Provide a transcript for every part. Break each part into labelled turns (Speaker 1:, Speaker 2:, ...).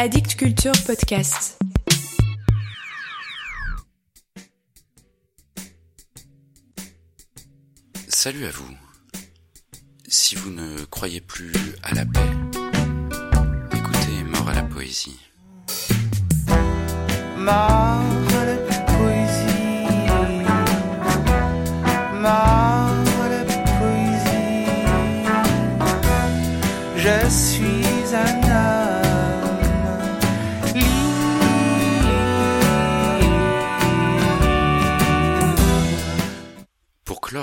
Speaker 1: Addict Culture Podcast.
Speaker 2: Salut à vous. Si vous ne croyez plus à la paix, écoutez Mort à la poésie.
Speaker 3: Mort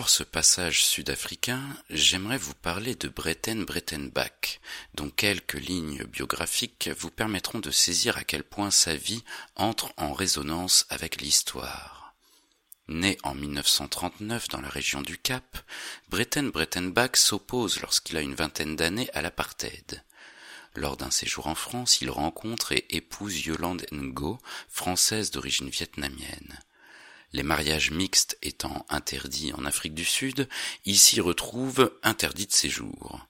Speaker 2: ce passage sud-africain, j'aimerais vous parler de Bretten Brettenbach, dont quelques lignes biographiques vous permettront de saisir à quel point sa vie entre en résonance avec l'histoire. Né en 1939 dans la région du Cap, Bretten Brettenbach s'oppose lorsqu'il a une vingtaine d'années à l'apartheid. Lors d'un séjour en France, il rencontre et épouse Yolande Ngo, française d'origine vietnamienne. Les mariages mixtes étant interdits en Afrique du Sud, il s'y retrouve interdit de séjour.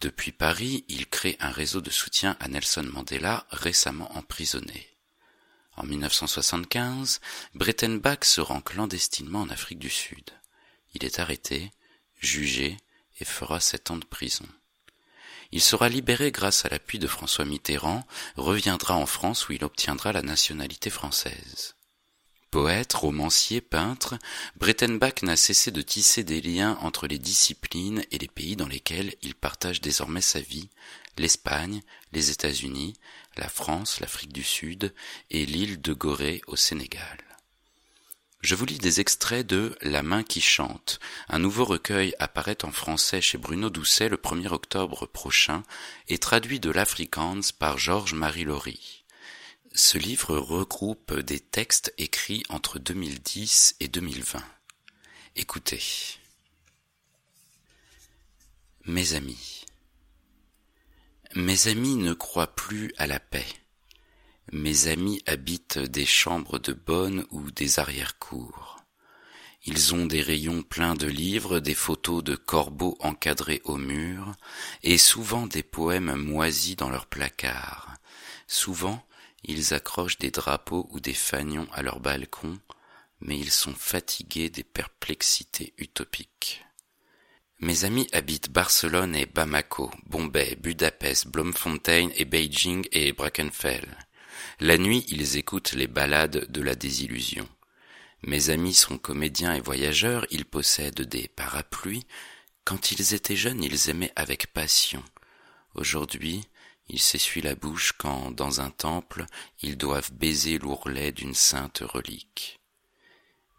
Speaker 2: Depuis Paris, il crée un réseau de soutien à Nelson Mandela, récemment emprisonné. En 1975, Brettenbach se rend clandestinement en Afrique du Sud. Il est arrêté, jugé et fera sept ans de prison. Il sera libéré grâce à l'appui de François Mitterrand, reviendra en France où il obtiendra la nationalité française. Poète, romancier, peintre, Brettenbach n'a cessé de tisser des liens entre les disciplines et les pays dans lesquels il partage désormais sa vie, l'Espagne, les États-Unis, la France, l'Afrique du Sud et l'île de Gorée au Sénégal. Je vous lis des extraits de La main qui chante. Un nouveau recueil apparaît en français chez Bruno Doucet le 1er octobre prochain et traduit de l'Afrikaans par Georges-Marie Laurie. Ce livre regroupe des textes écrits entre 2010 et 2020. Écoutez. Mes amis. Mes amis ne croient plus à la paix. Mes amis habitent des chambres de bonne ou des arrière-cours. Ils ont des rayons pleins de livres, des photos de corbeaux encadrés au mur, et souvent des poèmes moisis dans leurs placards. Souvent, ils accrochent des drapeaux ou des fanions à leur balcon, mais ils sont fatigués des perplexités utopiques. Mes amis habitent Barcelone et Bamako, Bombay, Budapest, Bloemfontein et Beijing et Brackenfell. La nuit, ils écoutent les ballades de la désillusion. Mes amis sont comédiens et voyageurs, ils possèdent des parapluies. Quand ils étaient jeunes, ils aimaient avec passion. Aujourd'hui, ils s'essuient la bouche quand, dans un temple, ils doivent baiser l'ourlet d'une sainte relique.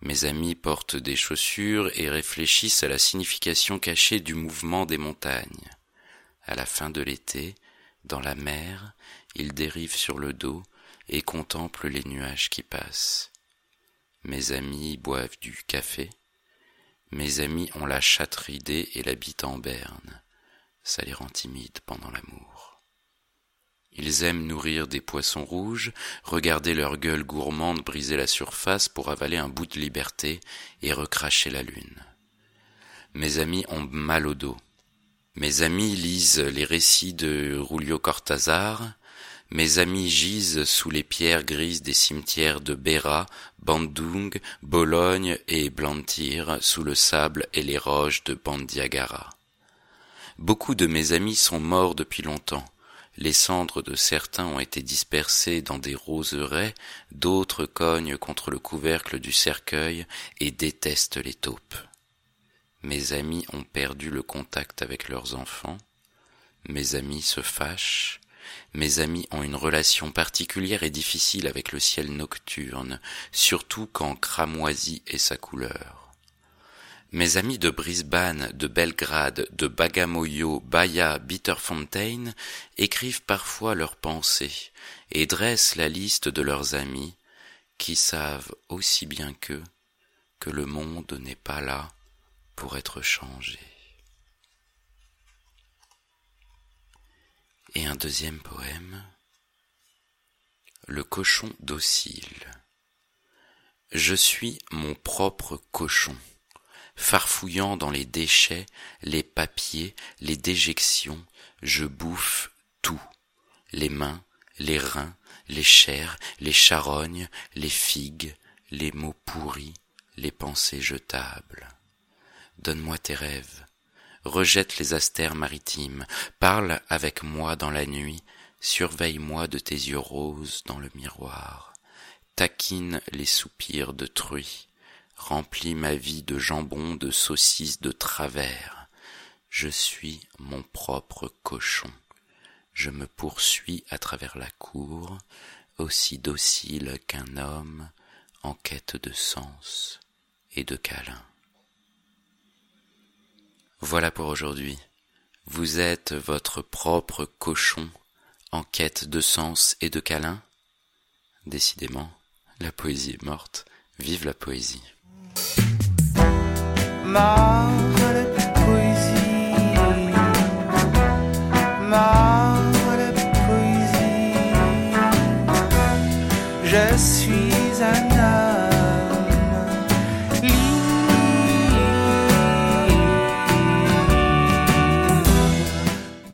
Speaker 2: Mes amis portent des chaussures et réfléchissent à la signification cachée du mouvement des montagnes. À la fin de l'été, dans la mer, ils dérivent sur le dos et contemplent les nuages qui passent. Mes amis boivent du café. Mes amis ont la chatte ridée et l'habit en berne. Ça les rend timides pendant l'amour. Ils aiment nourrir des poissons rouges, regarder leur gueule gourmande briser la surface pour avaler un bout de liberté et recracher la lune. Mes amis ont mal au dos. Mes amis lisent les récits de Julio Cortázar. Mes amis gisent sous les pierres grises des cimetières de Beira, Bandung, Bologne et Blantyre, sous le sable et les roches de Bandiagara. Beaucoup de mes amis sont morts depuis longtemps. Les cendres de certains ont été dispersées dans des roseraies, d'autres cognent contre le couvercle du cercueil et détestent les taupes. Mes amis ont perdu le contact avec leurs enfants, mes amis se fâchent, mes amis ont une relation particulière et difficile avec le ciel nocturne, surtout quand cramoisi est sa couleur. Mes amis de Brisbane, de Belgrade, de Bagamoyo, Bahia, Bitterfontein écrivent parfois leurs pensées et dressent la liste de leurs amis qui savent aussi bien qu'eux que le monde n'est pas là pour être changé. Et un deuxième poème, Le cochon docile. Je suis mon propre cochon farfouillant dans les déchets, les papiers, les déjections, je bouffe tout, les mains, les reins, les chairs, les charognes, les figues, les mots pourris, les pensées jetables. Donne-moi tes rêves, rejette les astères maritimes, parle avec moi dans la nuit, surveille-moi de tes yeux roses dans le miroir, taquine les soupirs de truie, remplis ma vie de jambon, de saucisses, de travers. Je suis mon propre cochon. Je me poursuis à travers la cour, aussi docile qu'un homme en quête de sens et de câlin. Voilà pour aujourd'hui. Vous êtes votre propre cochon en quête de sens et de câlin? Décidément, la poésie est morte. Vive la poésie.
Speaker 3: Mort de poésie. Poésie. Je suis un